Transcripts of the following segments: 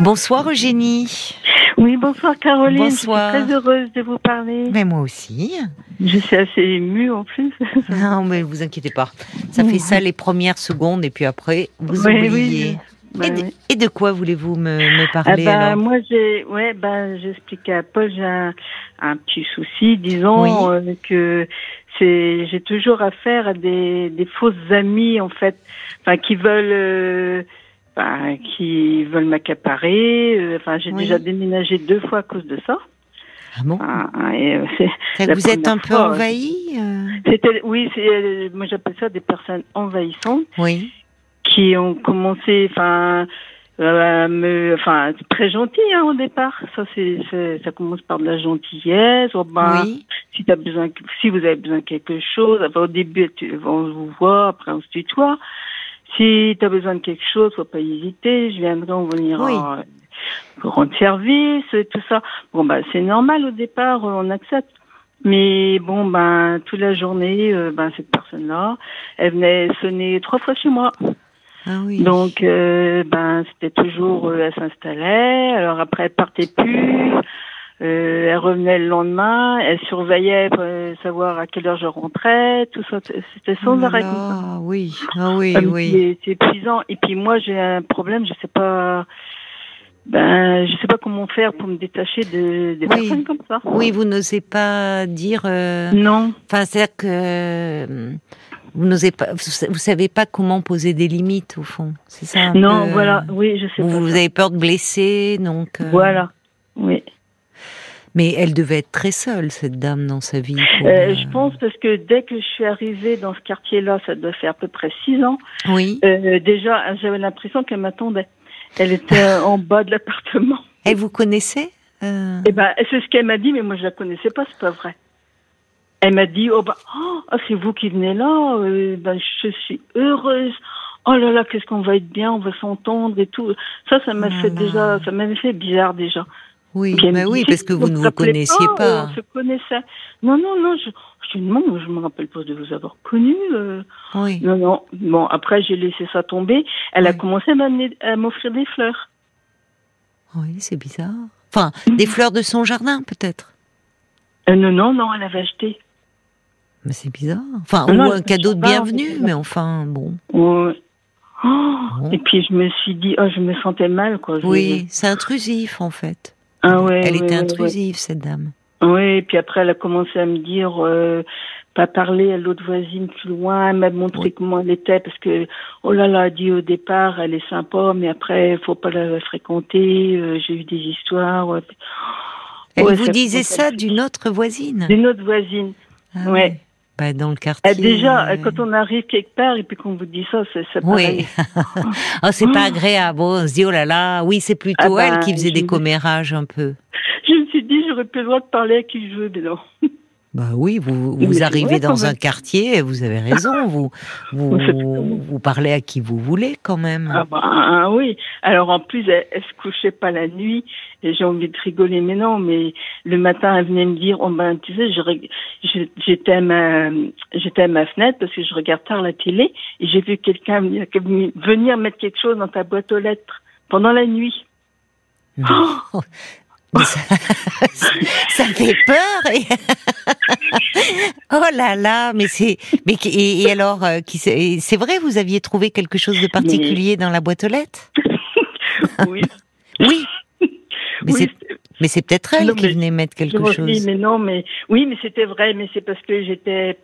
Bonsoir Eugénie. Oui, bonsoir Caroline. Bonsoir. Je suis très heureuse de vous parler. Mais moi aussi. Je suis assez émue en plus. Non, mais vous inquiétez pas. Ça fait ça les premières secondes et puis après, vous Oui, oubliez. oui. Bah et, de, oui. et de quoi voulez-vous me, me Ah parler bah, alors moi j'ai ouais bah j'expliquais à Paul j'ai un, un petit souci disons euh, que c'est j'ai toujours affaire à des des fausses amies en fait enfin qui veulent euh, bah, qui veulent m'accaparer euh, enfin j'ai Oui. déjà déménagé deux fois à cause de ça Ah bon? Ah, et, euh, Vous êtes un peu euh c'était oui moi j'appelle ça des personnes envahissantes Oui. qui ont commencé, enfin, euh, me, enfin, très gentil hein, au départ. Ça, c'est, ça commence par de la gentillesse. Oh, ben, oui. Si t'as besoin, si vous avez besoin de quelque chose, enfin, au début, tu, on vous voit, après on se tutoie. Si t'as besoin de quelque chose, faut pas hésiter. Je viendrai, on venir Oui. en- rendre service, tout ça. Bon, bah, c'est normal au départ, euh, on accepte. Mais bon, ben, toute la journée, euh, ben, cette personne-là, elle venait sonner trois fois chez moi. Ah oui. Donc, euh, ben, c'était toujours, euh, elle s'installait. Alors après, elle partait plus. Euh, elle revenait le lendemain. Elle surveillait pour savoir à quelle heure je rentrais. Tout ça, c'était sans Oh arrêt. comme ça. oui. Ah oui, oui. C'est épuisant. Et puis moi, j'ai un problème. Je sais pas. Ben, je sais pas comment faire pour me détacher de des Oui. personnes comme ça. Oui, vous n'osez pas dire. euh, Non. Enfin, c'est-à-dire que euh, vous n'osez pas. Vous, sa- vous savez pas comment poser des limites au fond. C'est ça. un Non, peu- voilà. Oui, je sais Vous, pas. vous avez peur de blesser, donc. Voilà. Mais elle devait être très seule, cette dame, dans sa vie. pour, Euh, euh, je pense parce que dès que je suis arrivée dans ce quartier-là, ça doit faire à peu près six ans. Oui. Euh, déjà, j'avais l'impression qu'elle m'attendait. Elle était en bas de l'appartement. Et vous connaissez euh, Et ben, c'est ce qu'elle m'a dit, mais moi je la connaissais pas, c'est pas vrai. Elle m'a dit, oh ah, c'est vous qui venez là, euh, ben je suis heureuse. Oh là là, qu'est-ce qu'on va être bien, on va s'entendre et tout. Ça, ça m'a Oh fait déjà, ça m'avait fait bizarre déjà. Oui, bah oui, parce que vous ne vous connaissiez pas. On se connaissait. Non, non, non, je, je non, je me rappelle pas de vous avoir connu. euh. Oui. Non, non. Bon, après, j'ai laissé ça tomber. Elle a commencé à m'offrir des fleurs. Oui, c'est bizarre. Enfin, des fleurs de son jardin, peut-être. Euh, non, non, non, elle avait acheté. Mais c'est bizarre. Enfin, Non, ou un cadeau de pas, bienvenue, mais- mais enfin, bon. Ouais. Oh, Bon. Et puis, je me suis dit, oh, je me sentais mal, quoi. Je- Oui, c'est intrusif, en fait. Ah ouais, Elle était ouais, intrusive, cette dame. Oui, puis après, elle a commencé à me dire, euh, pas parler à l'autre voisine plus loin. Elle m'a montré Oui. comment elle était, parce que, oh là là, elle a dit au départ, elle est sympa, mais après, faut pas la fréquenter. euh, J'ai eu des histoires. ouais. Elle Ouais, vous ça disait ça d'une autre voisine D'une autre voisine. Ah ouais. Bah, dans le quartier. Euh, déjà, euh, quand on arrive quelque part et puis qu'on vous dit ça, c'est c'est Oui. oh, c'est pas Oh. agréable. On se dit, oh là là, oui, c'est plutôt Ah elle bah, qui faisait des commérages un peu. Je me suis dit, j'aurais plus le droit de parler à qui je veux, mais non. Bah oui, vous, vous arrivez dans un quartier, vous avez raison, vous, vous, vous parlez à qui vous voulez quand même. Ah bah ah oui. Alors en plus, elle, elle se couchait pas la nuit et j'ai envie de rigoler, mais non. Mais le matin, elle venait me dire, oh ben tu sais, j'étais à ma j'étais à ma fenêtre parce que je regarde tard la télé et j'ai vu quelqu'un venir, venir mettre quelque chose dans ta boîte aux lettres pendant la nuit. Non. Ça, ça fait peur. et- oh là là, mais c'est, mais et, et alors, euh, c'est vrai, vous aviez trouvé quelque chose de particulier dans la boîte aux lettres? Oui. Oui, mais oui, c'est, mais c'est peut-être elle Non, qui venait mettre quelque chose. dis, mais non, mais oui, mais c'était vrai, mais c'est parce que j'étais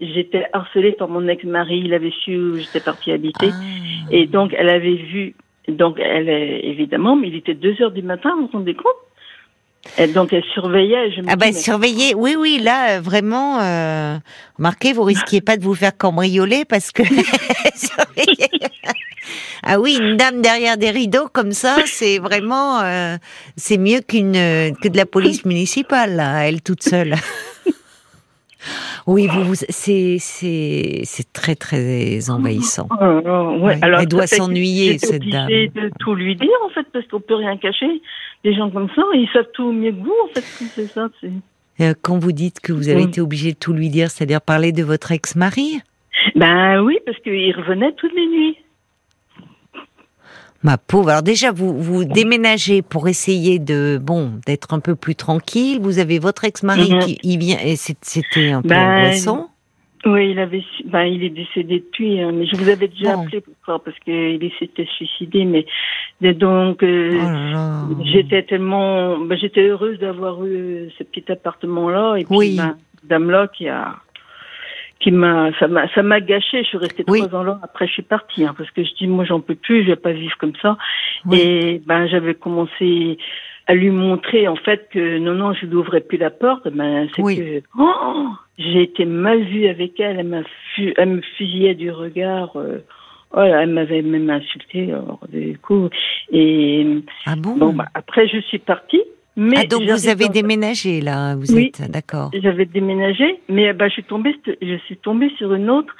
j'étais harcelée par mon ex-mari. Il avait su où j'étais partie habiter, Ah. et donc elle avait vu. Donc elle est évidemment, mais il était deux heures du matin, vous vous rendez compte? Donc elle surveillait. Je me Ah bah dis, mais- surveillez, oui oui là euh, vraiment, euh, remarquez vous risquiez pas de vous faire cambrioler parce que ah oui une dame derrière des rideaux comme ça c'est vraiment euh, c'est mieux qu'une euh, que de la police municipale là elle toute seule. oui vous, vous c'est c'est c'est très très envahissant. Oh, oh, ouais. Ouais, Alors, elle doit s'ennuyer, cette dame. de tout lui dire en fait parce qu'on peut rien cacher. Des gens comme ça, ils savent tout mieux que vous en fait. C'est ça. c'est- Euh, Quand vous dites que vous avez été obligé de tout lui dire, c'est-à-dire parler de votre ex-mari Ben oui, parce qu'il revenait toutes les nuits. Ma pauvre. Alors déjà, vous vous déménagez pour essayer de bon d'être un peu plus tranquille. Vous avez votre ex-mari Mhm. qui il vient et c'était un peu Ben, angoissant. Oui, il avait, ben, il est décédé depuis, hein, mais je vous avais déjà Bon. appelé pour ça parce qu'il s'était suicidé, mais donc euh, Oh j'étais tellement, ben, j'étais heureuse d'avoir eu ce petit appartement-là et puis Oui. dame-là qui a, qui m'a, ça m'a, ça m'a gâché. Je suis restée Oui. trois ans là. Après, je suis partie hein, parce que je dis, moi, j'en peux plus, je vais pas vivre comme ça. Oui. Et ben, j'avais commencé à lui montrer en fait que non, non, je n'ouvrais plus la porte. Ben, c'est Oui. que oh, j'ai été mal vue avec elle. Elle m'a, fu- elle me fusillait du regard. euh, voilà, elle m'avait même insulté. Alors, du coup, et Ah bon? bon, bah, après, je suis partie. Mais ah donc vous avez déménagé là. Vous Oui. êtes d'accord. j'avais déménagé, mais bah, je suis tombée, je suis tombée sur une autre.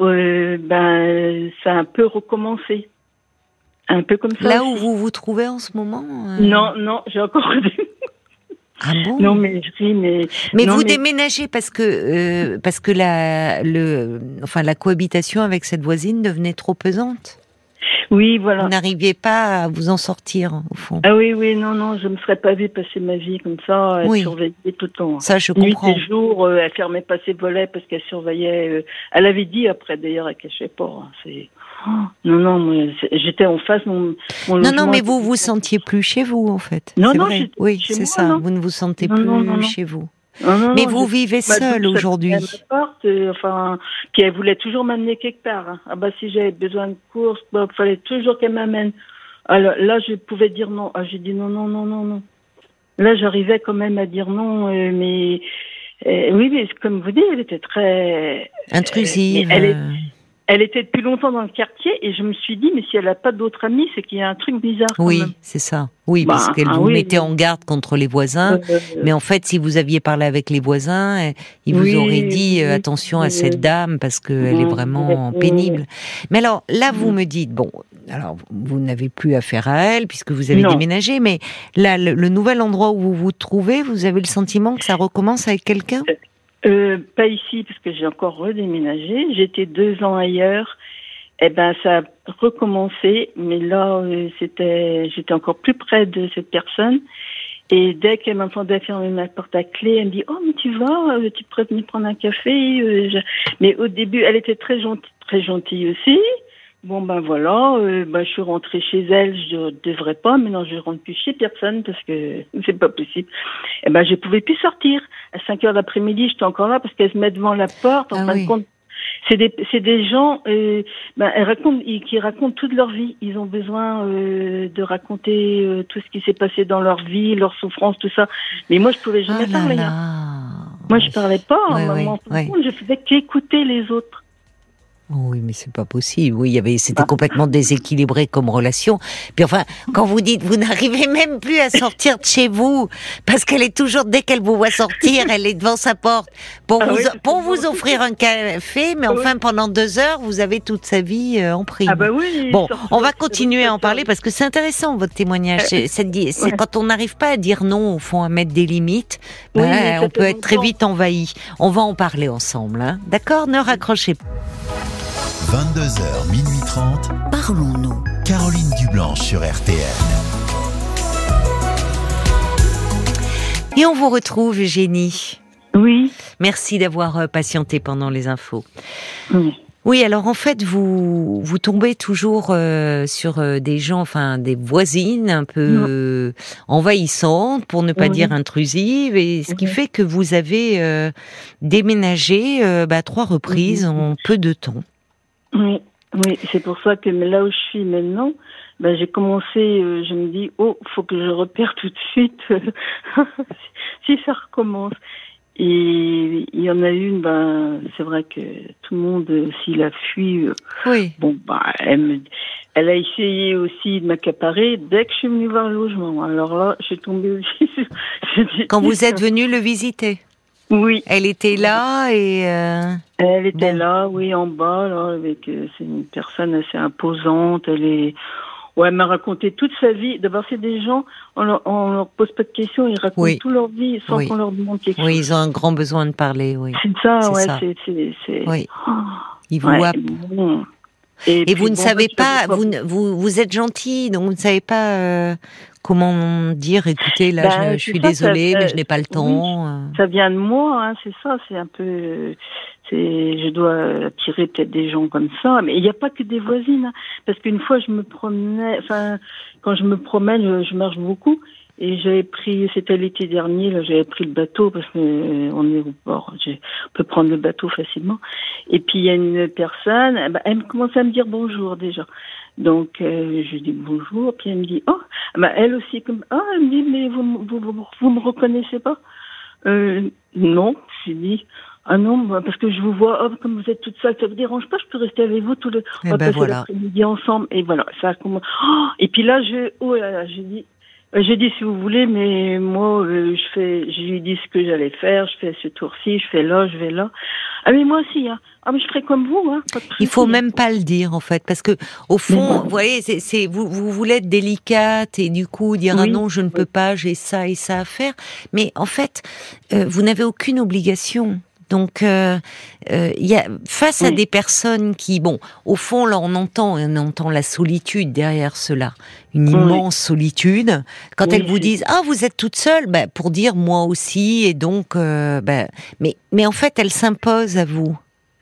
Euh, ben, ça a un peu recommencé, un peu comme ça. Là où vous vous trouvez en ce moment. euh, Non, non, j'ai encore. Ah bon? non, mais je ris, mais. Mais non, vous déménagez parce que euh, parce que la le enfin la cohabitation avec cette voisine devenait trop pesante. Oui, Vous voilà. n'arriviez pas à vous en sortir au fond. Ah oui, oui, non, non, je me serais pas vue passer ma vie comme ça, elle Oui. surveillait tout le temps. Ça je Nuit comprends. et jour, euh, elle fermait pas ses volets parce qu'elle surveillait. euh, elle avait dit après, d'ailleurs, elle cachait pas. hein, c'est. Oh, non, non, j'étais en face. Mon, mon Non non mais vous vous sentiez plus chez vous en fait. Non, non, vrai. Oui c'est ça. non. Vous ne vous sentez Non, plus non, chez vous. Mais vous je- vivez seul aujourd'hui. euh, enfin, puis elle voulait toujours m'amener quelque part. hein. Ah bah si j'avais besoin de courses, bah, fallait toujours qu'elle m'amène. Alors là, je pouvais dire non. Ah, j'ai dit non, non, non, non, non. Là, j'arrivais quand même à dire non, euh, mais euh, oui, mais comme vous dites, elle était très Intrusive. elle est- Elle était depuis longtemps dans le quartier et je me suis dit, mais si elle n'a pas d'autres amis, c'est qu'il y a un truc bizarre. Oui c'est ça. Oui Bah, parce qu'elle ah vous oui, mettait oui. en garde contre les voisins. Euh, Mais en fait, si vous aviez parlé avec les voisins, eh, ils vous auraient dit euh, attention à cette dame parce qu'elle est vraiment pénible. Mais alors là, vous Oui. me dites bon, alors vous n'avez plus affaire à elle puisque vous avez Non. déménagé, mais là, le, le nouvel endroit où vous vous trouvez, vous avez le sentiment que ça recommence avec quelqu'un? Euh, pas ici, parce que j'ai encore redéménagé. J'étais deux ans ailleurs. Eh ben, ça a recommencé, mais là, euh, c'était, j'étais encore plus près de cette personne. Et dès qu'elle m'entendait fermer ma porte à clé, elle me dit, oh, mais tu vas, euh, tu pourrais venir prendre un café. Mais au début, elle était très gentille, très gentille aussi. Bon, ben voilà, euh, ben, je suis rentrée chez elle, je devrais pas, mais non, je rentre plus chez personne parce que c'est pas possible. Eh ben, je pouvais plus sortir. À 5 heures l'après-midi, j'étais encore là parce qu'elle se met devant la porte. En Ah fin oui. de compte, c'est des, c'est des gens, euh, ben, elles racontent, ils- qui racontent toute leur vie. Ils ont besoin euh, de raconter euh, tout ce qui s'est passé dans leur vie, leurs souffrances, tout ça. Mais moi, je pouvais jamais Ah là parler. hein. là. Moi, je parlais pas. Ouais, hein, ouais, en fin de ouais. compte, je faisais qu'écouter les autres. Oui, mais c'est pas possible. Oui, il y avait, c'était Bah. complètement déséquilibré comme relation. Puis enfin, quand vous dites, vous n'arrivez même plus à sortir de chez vous, parce qu'elle est toujours, dès qu'elle vous voit sortir, elle est devant sa porte pour Ah vous, oui, pour vous bon. offrir un café, mais Ah enfin, pendant deux heures, vous avez toute sa vie euh, en prime. Ah bah oui. Bon, on va continuer à en parler parce que c'est intéressant votre témoignage. C'est, c'est ouais. quand on n'arrive pas à dire non, au fond, à mettre des limites, Oui, ben, on peut être très vite envahi. On va en parler ensemble, hein. d'accord? Ne raccrochez pas. 22h, minuit 30, Parlons-nous. Caroline Dublanche sur RTN. Et on vous retrouve, Eugénie. Oui. Merci d'avoir euh, patienté pendant les infos. oui. Oui, alors en fait, vous vous tombez toujours euh, sur euh, des gens, enfin des voisines un peu euh, envahissantes, pour ne pas Oui. dire intrusives, et ce qui fait que vous avez euh, déménagé euh, bah, trois reprises en peu de temps. Oui, oui, c'est pour ça que là où je suis maintenant, ben, j'ai commencé, euh, je me dis, oh, faut que je repère tout de suite si ça recommence. Et il y en a une, ben, c'est vrai que tout le monde, euh, s'il a fui, euh, Oui. bon, bah, elle, me- elle a essayé aussi de m'accaparer dès que je suis venue voir le logement. Alors là, je suis tombée aussi Quand vous êtes venu le visiter, Oui, elle était là et euh, Elle était Bon. là, oui, en bas, là, avec. euh, c'est une personne assez imposante. Elle est. Ouais, elle m'a raconté toute sa vie. D'abord, c'est des gens, on leur, on leur pose pas de questions, ils racontent Oui. toute leur vie sans Oui. qu'on leur demande quelque oui, chose. ils ont un grand besoin de parler. Oui, C'est ça, ouais, c'est. c'est, c'est... oui. Oh, Ils vous ouais, happent. bon. Et, vous ne savez je pas, vous, vous, vous êtes gentil, donc vous ne savez pas euh, comment dire, écoutez, là, Bah, je, suis ça, ça, désolée, euh, mais je n'ai pas le temps. euh. Ça vient de moi, hein, c'est ça, c'est un peu, c'est, je dois attirer peut-être des gens comme ça, mais il n'y a pas que des voisines, hein, parce qu'une fois je me promenais, enfin, quand je me promène, je, je marche beaucoup, et j'avais pris, c'était l'été dernier, là, j'avais pris le bateau parce que euh, on est au port, j'ai- on peut prendre le bateau facilement, et puis il y a une personne, eh ben, elle me commence à me dire bonjour déjà. Donc euh, je lui dis bonjour, puis elle me dit oh, bah, elle aussi comme ah, elle me dit mais vous, vous, vous, vous me reconnaissez pas? Euh, non, j'ai dit. Ah non, parce que je vous vois, oh, comme vous êtes toute seule, ça vous dérange pas, je peux rester avec vous tout le, Eh on va ben passer voilà. l'après-midi ensemble. Et voilà, ça a commencé. Oh, et puis là, je, oh là là, j'ai dit, euh, j'ai dit si vous voulez, mais moi, euh, je fais, je lui dis ce que j'allais faire, je fais ce tour-ci, je fais là, je vais là. Ah mais moi aussi, hein. Ah mais je ferai comme vous, hein. pas de Il faut même pas le dire en fait, parce que au fond, vous voyez, c'est, vous, vous voulez être délicate et du coup dire ah non, je ne peux pas, j'ai ça et ça à faire. Mais en fait, euh, vous n'avez aucune obligation. Donc, euh, euh, y a face à des personnes qui, bon, au fond, là, on entend, on entend la solitude derrière cela, une Oui. immense solitude. Quand Oui, elles vous disent ah vous êtes toute seule, ben, pour dire moi aussi et donc, euh, ben, mais mais en fait, elles s'imposent à vous.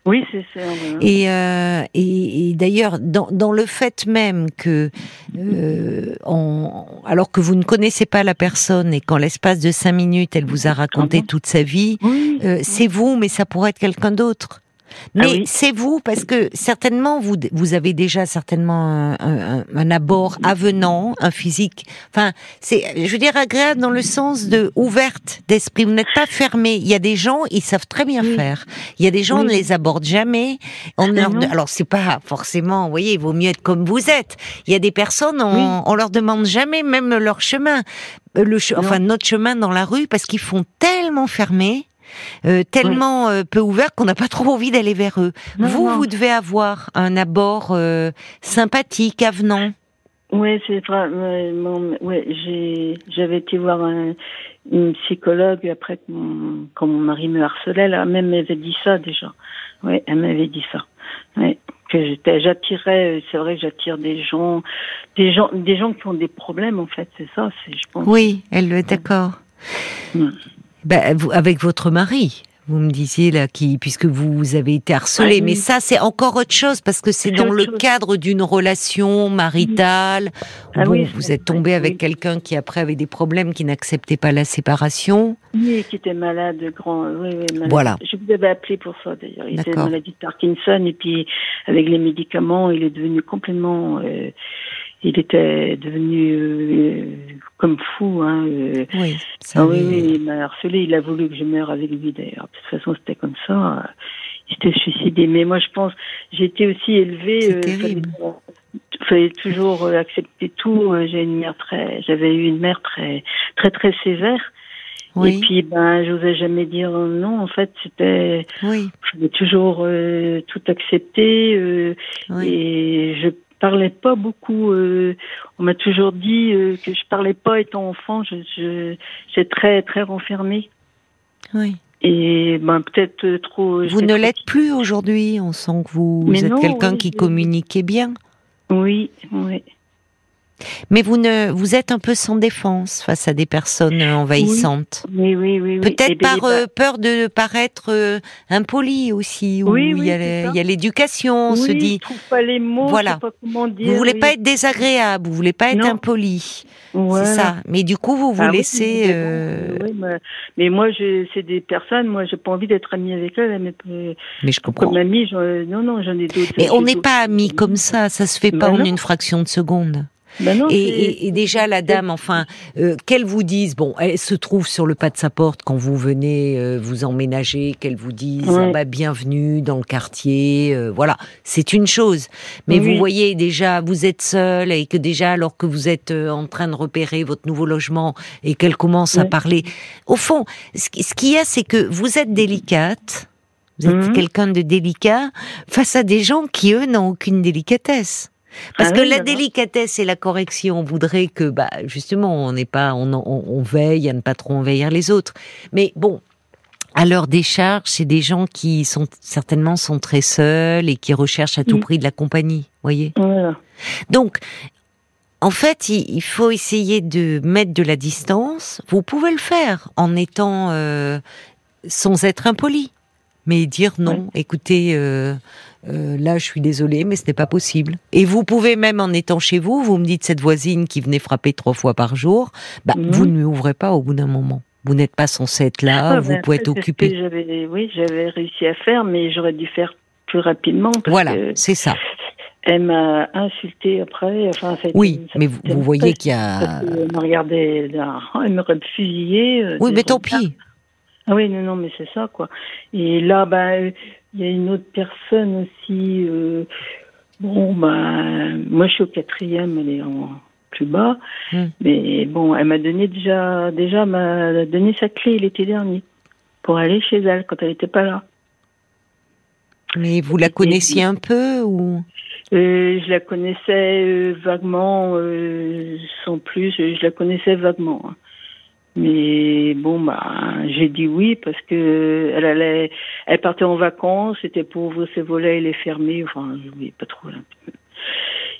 Oui, c'est ça. Et, euh, et, et d'ailleurs, dans, dans le fait même que, euh, en- alors que vous ne connaissez pas la personne et qu'en l'espace de cinq minutes, elle vous a raconté Ah toute sa vie, Oui. euh, c'est vous, mais ça pourrait être quelqu'un d'autre. Mais Ah oui. c'est vous parce que certainement vous vous avez déjà certainement un, un- un abord avenant, un physique. Enfin, c'est je veux dire agréable dans le sens de ouverte d'esprit. Vous n'êtes pas fermé. Il y a des gens ils savent très bien Oui. faire. Il y a des gens on ne les aborde jamais. On Ah leur- non. alors c'est pas forcément. Vous voyez, il vaut mieux être comme vous êtes. Il y a des personnes on, on leur demande jamais même leur chemin, le che- enfin notre chemin dans la rue parce qu'ils font tellement fermé euh, tellement euh, peu ouvert qu'on n'a pas trop envie d'aller vers eux. Non, vous, non. vous devez avoir un abord euh, sympathique, avenant. Oui, c'est vrai. Ouais, ouais, j'avais été voir un, une psychologue après que mon, quand mon mari me harcelait. Là, même elle m'avait dit ça déjà. Oui, elle m'avait dit ça. Ouais, que j'étais, j'attirais. C'est vrai que j'attire des gens, des gens, des gens qui ont des problèmes en fait. C'est ça. C'est, je pense. Oui, elle est d'accord. Mm. Ben, vous, avec votre mari. Vous me disiez là, qui, puisque vous avez été harcelé, Ouais, mais oui. ça c'est encore autre chose parce que c'est dans le chose. cadre d'une relation maritale. Ah Bon, oui, vous êtes tombé avec oui. quelqu'un qui après avait des problèmes, qui n'acceptait pas la séparation. Oui, qui était malade, grand. Oui, oui, malade. Voilà. Je vous avais appelé pour ça d'ailleurs. Il était maladie de Parkinson et puis avec les médicaments, il est devenu complètement. euh, il était devenu euh, comme fou. Hein, euh. Oui, ça Ah oui, oui, il m'a harcelé. Il a voulu que je meure avec lui d'ailleurs. De toute façon, c'était comme ça. Il s'était suicidé. Mais moi, je pense, j'ai été aussi élevée. C'est euh, terrible. fallait, fallait toujours euh, accepter tout. Euh, J'ai une mère très, j'avais eu une mère très, très, très sévère. Et oui, puis, ben, j'osais jamais dire non. En fait, c'était, oui, je voulais toujours euh, tout accepter. euh, oui. Et je parlais pas beaucoup. euh, on m'a toujours dit euh, que je parlais pas étant enfant. Je, je, j'étais très, très renfermée. oui. Et ben, peut-être euh, trop. Vous ne l'êtes plus aujourd'hui. On sent que vous, Mais êtes non, quelqu'un oui, qui communiquait bien. Oui, oui. Mais vous ne, vous êtes un peu sans défense face à des personnes envahissantes. Oui, oui, oui. oui. Peut-être Et ben, par les- euh, peur de paraître euh, impoli aussi. Où Oui, il oui, y a l'éducation. On se dit, Je trouve pas les mots. Voilà. Pas comment dire. vous voulez pas être désagréable, vous voulez pas être Non. impoli. Voilà. C'est ça. Mais du coup, vous vous Ah laissez. euh, oui, mais, mais moi, c'est des personnes, moi, j'ai pas envie d'être amie avec elles, mais Mais je comprends. comme amie, non, non, j'en ai d'autres. Mais on n'est pas amis comme ça. Ça se fait pas Ben en une fraction de seconde. Ben non, Et, c'est- et- et déjà la dame, enfin, euh, qu'elle vous dise, bon, elle se trouve sur le pas de sa porte quand vous venez euh, vous emménager, qu'elle vous dise, Ouais. ah bah, bienvenue dans le quartier, euh, voilà, c'est une chose. Mais Oui. vous voyez déjà, vous êtes seule et que déjà, alors que vous êtes en train de repérer votre nouveau logement et qu'elle commence à parler, au fond, ce, qui- ce qu'il y a, c'est que vous êtes délicate. Vous êtes Mhm. quelqu'un de délicat face à des gens qui, eux, n'ont aucune délicatesse. Parce Ah que oui, la délicatesse et la correction voudraient que, bah, justement, on n'est pas, on, on- on veille à ne pas trop envahir les autres. Mais bon, à leur décharge, c'est des gens qui sont certainement sont très seuls et qui recherchent à tout Mm. prix de la compagnie, voyez. Voilà. Donc, en fait, il, il faut essayer de mettre de la distance. Vous pouvez le faire en étant euh, sans être impoli, mais dire non. Écoutez, euh, euh, là, je suis désolée, mais ce n'est pas possible. Et vous pouvez même en étant chez vous, vous me dites cette voisine qui venait frapper trois fois par jour, bah, Mhm. vous ne lui ouvrez pas au bout d'un moment. Vous n'êtes pas censé être là, Ah, vous ben, pouvez être occupé. Oui, j'avais réussi à faire, mais j'aurais dû faire plus rapidement. Parce Voilà, c'est ça. elle m'a insulté après. Enfin, ça été- Oui, mais a vous, voyez qu'il y a. qu'elle me regardait, elle m'aurait fusillé. euh, Oui, mais tant pis. Ah oui, non, non, mais c'est ça, quoi. Et là, ben, il y a une autre personne aussi. euh, bon, ben, moi, je suis au quatrième, elle est en plus bas. Hmm. Mais bon, elle m'a donné déjà, déjà, m'a donné sa clé l'été dernier pour aller chez elle quand elle n'était pas là. Mais vous la connaissiez un peu ou? Euh, je la connaissais euh, vaguement, euh, sans plus, je la connaissais vaguement. hein. Mais bon, bah, j'ai dit oui parce que elle allait, elle partait en vacances, c'était pour ouvrir ses volets et les fermer. Enfin, je pas trop.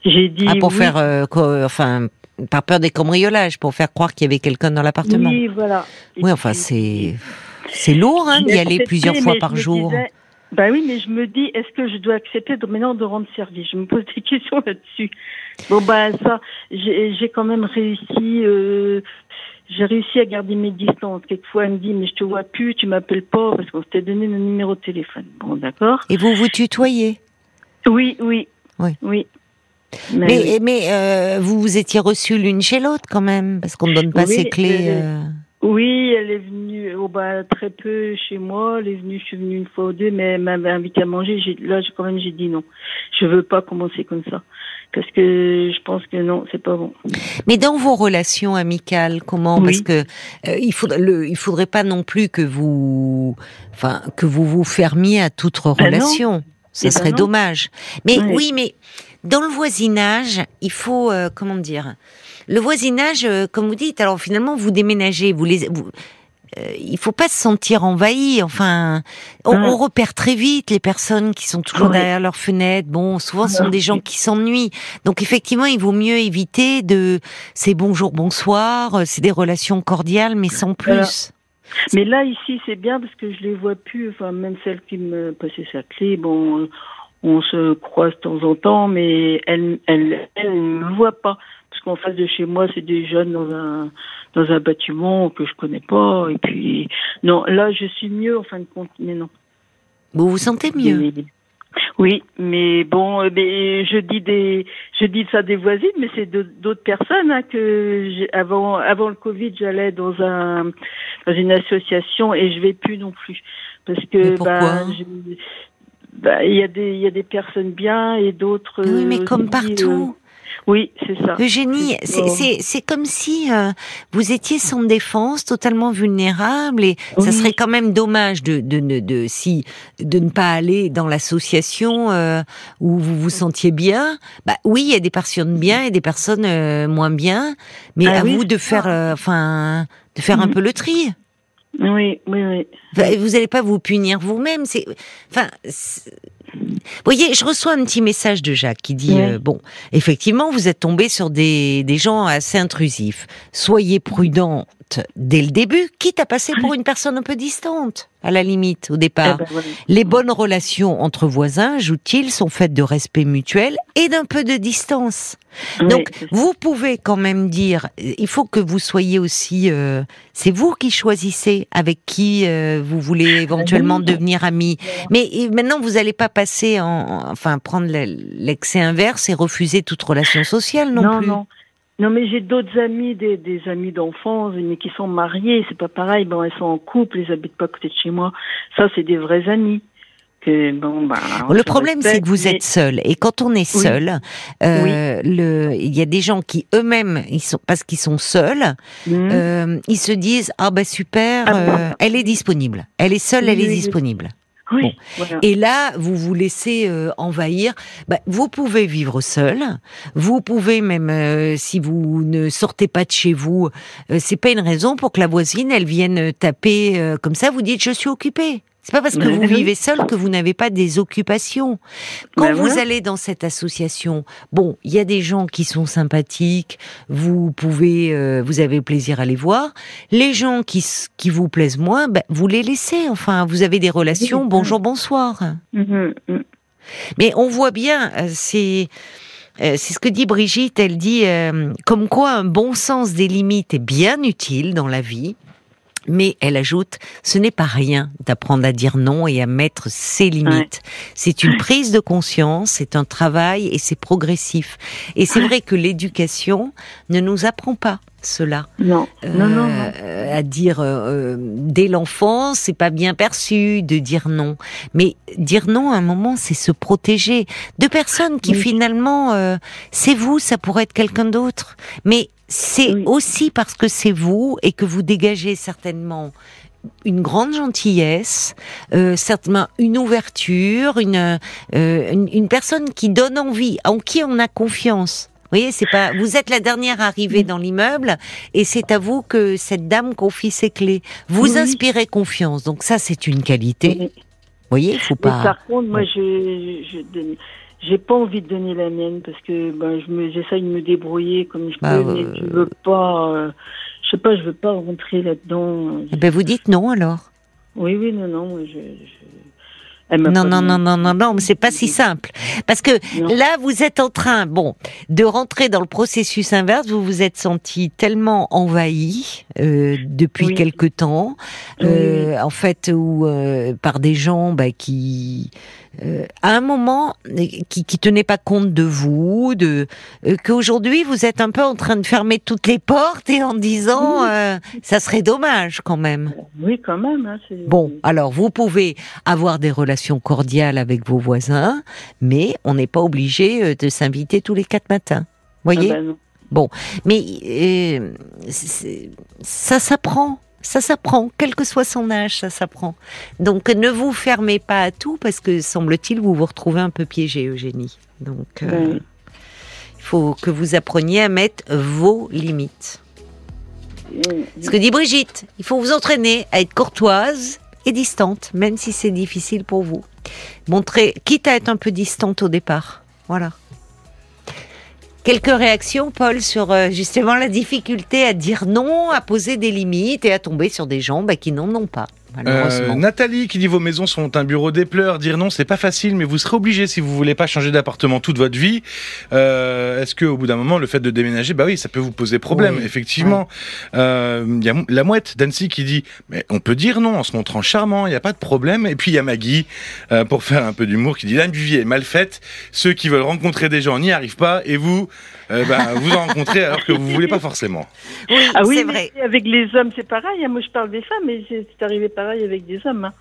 J'ai dit Ah, pour oui. faire, euh, enfin, par peur des cambriolages, pour faire croire qu'il y avait quelqu'un dans l'appartement. Oui, voilà. Oui, enfin, c'est c'est lourd hein, d'y aller plusieurs fois par jour. disais- bah oui, mais je me dis, est-ce que je dois accepter de, maintenant de rendre service? Je me pose des questions là-dessus. Bon, bah ça, j'ai j'ai quand même réussi. euh, j'ai réussi à garder mes distances. Quelquefois, elle me dit, mais je te vois plus, tu m'appelles pas parce qu'on s'était donné nos numéros de téléphone. Bon, d'accord. Et vous vous tutoyez? Oui, oui, Oui. oui. Mais, oui. mais euh, vous vous étiez reçus l'une chez l'autre quand même, parce qu'on ne donne pas Oui, ses clés. euh. Oui, elle est venue, oh bah, très peu chez moi. Elle est venue, je suis venue une fois ou deux, mais elle m'avait invité à manger. Là, j'ai- quand même, j'ai dit non. Je veux pas commencer comme ça. Parce que je pense que non, c'est pas bon. Mais dans vos relations amicales, comment Oui. Parce que euh, il faudrait, le, il faudrait pas non plus que vous, enfin, que vous vous fermiez à toute non. relation. Eh ben serait non. dommage. Mais oui, mais dans le voisinage, il faut euh, comment dire Le voisinage, euh, comme vous dites, alors finalement vous déménagez, vous les, vous, euh, il faut pas se sentir envahi. Enfin, on, repère très vite les personnes qui sont toujours derrière leur fenêtre. Bon, souvent ce sont des gens qui s'ennuient. Donc effectivement, il vaut mieux éviter de c'est bonjour, bonsoir. euh, C'est des relations cordiales, mais sans plus. Voilà. Mais là, ici, c'est bien parce que je les vois plus. Enfin, même celle qui me passait sa clé, bon, euh, on se croise de temps en temps, mais elle, elle, elle ne me voit pas. Qu'en face de chez moi, c'est des jeunes dans un, dans un bâtiment que je connais pas. Et puis, non, là, je suis mieux en fin de compte, mais non. Vous vous sentez mieux? Oui, mais bon, euh, mais je dis des, je dis ça des voisines, mais c'est d'autres personnes hein, que avant, avant le Covid, j'allais dans un, dans une association et je vais plus non plus parce que bah, je- bah, il y a des, il y a des personnes bien et d'autres. Oui, mais euh, comme aussi, partout. euh, oui, c'est ça. Eugénie, c'est- Oh. c'est c'est comme si euh, vous étiez sans défense, totalement vulnérable, et ça serait quand même dommage de de, de, de si de ne pas aller dans l'association euh, où vous vous sentiez bien. Bah oui, il y a des personnes bien et des personnes euh, moins bien, mais Ah à oui, vous de faire, euh, enfin, de faire un Mhm. peu le tri. Oui, oui, oui. Enfin, Vous n'allez pas vous punir vous-même. C'est, enfin, vous voyez, je reçois un petit message de Jacques qui dit euh, bon, effectivement, vous êtes tombé sur des, des gens assez intrusifs. Soyez dès le début, quitte à passer pour une personne un peu distante, à la limite, au départ. Eh ben. Les bonnes relations entre voisins, ajoute-t-il, sont faites de respect mutuel et d'un peu de distance. Donc, vous pouvez quand même dire, il faut que vous soyez aussi, euh, c'est vous qui choisissez avec qui euh, vous voulez éventuellement oui. devenir amis. Mais maintenant, vous n'allez pas passer en, en- enfin, prendre le- l'excès inverse et refuser toute relation sociale non, non, plus. non. Non, mais j'ai d'autres amis, des, des amis d'enfance, mais qui sont mariés, c'est pas pareil. Bon, elles sont en couple, ils habitent pas à côté de chez moi. Ça, c'est des vrais amis. Que, bon, bah, Le problème, c'est que vous mais- êtes seul. Et quand on est Oui. seul, euh, le, il y a des gens qui eux-mêmes, ils sont, parce qu'ils sont seuls, Mhm. euh, ils se disent ah bah super, Ah, euh, elle est disponible. Elle est seule, Oui, elle est disponible. Oui, Bon. voilà. Et là, vous vous laissez euh, envahir. Bah, vous pouvez vivre seul. Vous pouvez même, euh, si vous ne sortez pas de chez vous, euh, c'est pas une raison pour que la voisine, elle vienne taper euh, comme ça. Vous dites, je suis occupée. C'est pas parce que vous vivez seul que vous n'avez pas des occupations. Quand Ben vous voilà. allez dans cette association, bon, il y a des gens qui sont sympathiques. Vous pouvez, euh, vous avez plaisir à les voir. Les gens qui qui vous plaisent moins, ben, vous les laissez. Enfin, vous avez des relations. Bonjour, bonsoir. Mhm, mhm. Mais on voit bien, euh, c'est euh, c'est ce que dit Brigitte. Elle dit euh, comme quoi un bon sens des limites est bien utile dans la vie. Mais elle ajoute, ce n'est pas rien d'apprendre à dire non et à mettre ses limites. C'est une prise de conscience, c'est un travail et c'est progressif. Et c'est vrai que l'éducation ne nous apprend pas cela Non, non, non, non. euh, à dire euh, euh, dès l'enfance, c'est pas bien perçu de dire non. Mais dire non à un moment, c'est se protéger de personnes qui Oui. finalement, euh, c'est vous, ça pourrait être quelqu'un d'autre. Mais c'est Oui. aussi parce que c'est vous et que vous dégagez certainement une grande gentillesse, euh, certainement une ouverture, une, euh, une une personne qui donne envie, en qui on a confiance. Vous voyez, c'est pas. Vous êtes la dernière arrivée dans l'immeuble et c'est à vous que cette dame confie ses clés. Vous Oui. inspirez confiance, donc ça c'est une qualité. Vous voyez, faut mais pas. par contre, moi, je, je donne- j'ai pas envie de donner la mienne parce que ben, je me, j'essaye de me débrouiller comme je Bah, peux, mais euh, je veux pas, euh, je sais pas, je veux pas rentrer là-dedans. Eh ben vous dites non alors. Oui, oui, non, non, moi, je. je... Non, non, non, non, non, non, mais c'est pas si simple. Parce que Non. là, vous êtes en train, bon, de rentrer dans le processus inverse. Vous vous êtes senti tellement envahi euh, depuis Oui. quelque temps, Oui, euh, en fait, ou euh, par des gens bah, qui, euh, à un moment, euh, qui, qui tenaient pas compte de vous, de euh, qu'aujourd'hui vous êtes un peu en train de fermer toutes les portes et en disant, euh, ça serait dommage quand même. Oui, quand même. Hein. Bon, alors vous pouvez avoir des relations cordiales avec vos voisins, mais on n'est pas obligé de s'inviter tous les quatre matins. Ah Voyez bah non. Mais euh, c'est- ça s'apprend. Ça s'apprend, quel que soit son âge, ça s'apprend. Donc ne vous fermez pas à tout parce que semble-t-il vous vous retrouvez un peu piégé, Eugénie. Donc euh, il faut que vous appreniez à mettre vos limites. Ce que dit Brigitte, il faut vous entraîner à être courtoise et distante, même si c'est difficile pour vous. Montrer, quitte à être un peu distante au départ. Voilà. Quelques réactions, Paul, sur euh, justement la difficulté à dire non, à poser des limites et à tomber sur des gens bah, qui n'en ont pas, malheureusement. Euh, Nathalie qui dit vos maisons sont un bureau des pleurs. Dire non, c'est pas facile, mais vous serez obligé si vous voulez pas changer d'appartement toute votre vie. Euh, Est-ce que au bout d'un moment, le fait de déménager, bah oui, ça peut vous poser problème, Oui. effectivement. Euh, Il y a la mouette d'Annecy qui dit, mais on peut dire non en se montrant charmant, il n'y a pas de problème. Et puis il y a Maggie euh, pour faire un peu d'humour qui dit la vie est mal faite. Ceux qui veulent rencontrer des gens n'y arrivent pas, et vous, euh, bah, vous en rencontrez alors que vous voulez pas forcément. oui, Ah oui, c'est vrai. avec les hommes, c'est pareil. hein. Moi, je parle des femmes, mais c'est c'est arrivé pareil avec des hommes. hein.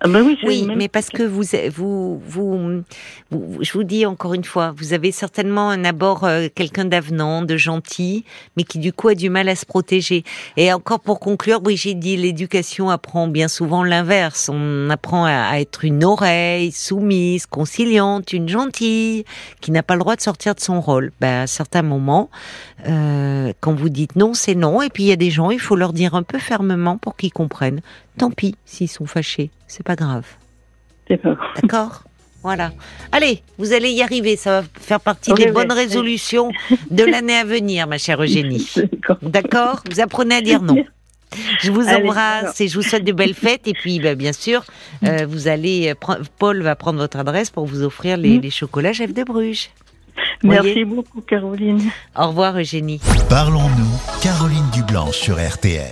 Ah bah oui, Oui, mais parce que vous, vous, vous, vous- je vous dis encore une fois, vous avez certainement un abord euh, quelqu'un d'avenant, de gentil, mais qui du coup a du mal à se protéger. Et encore pour conclure, Brigitte dit l'éducation apprend bien souvent l'inverse. On apprend à, à être une oreille soumise, conciliante, une gentille, qui n'a pas le droit de sortir de son rôle. Ben, à certains moments, euh, quand vous dites non, c'est non. Et puis il y a des gens, il faut leur dire un peu fermement pour qu'ils comprennent. Tant pis s'ils sont fâchés, c'est pas grave. C'est pas grave. D'accord? Voilà. Allez, vous allez y arriver. Ça va faire partie des bonnes résolutions de l'année à venir, ma chère Eugénie. D'accord. D'accord? Vous apprenez à dire non. Je vous Allez, embrasse et je vous souhaite de belles fêtes. Et puis, bah, bien sûr, euh, vous allez, euh, Paul va prendre votre adresse pour vous offrir les, Mm. les chocolats chef de Bruges. Merci Voyez? beaucoup, Caroline. Au revoir, Eugénie. Parlons-nous, Caroline Dublanche sur RTL.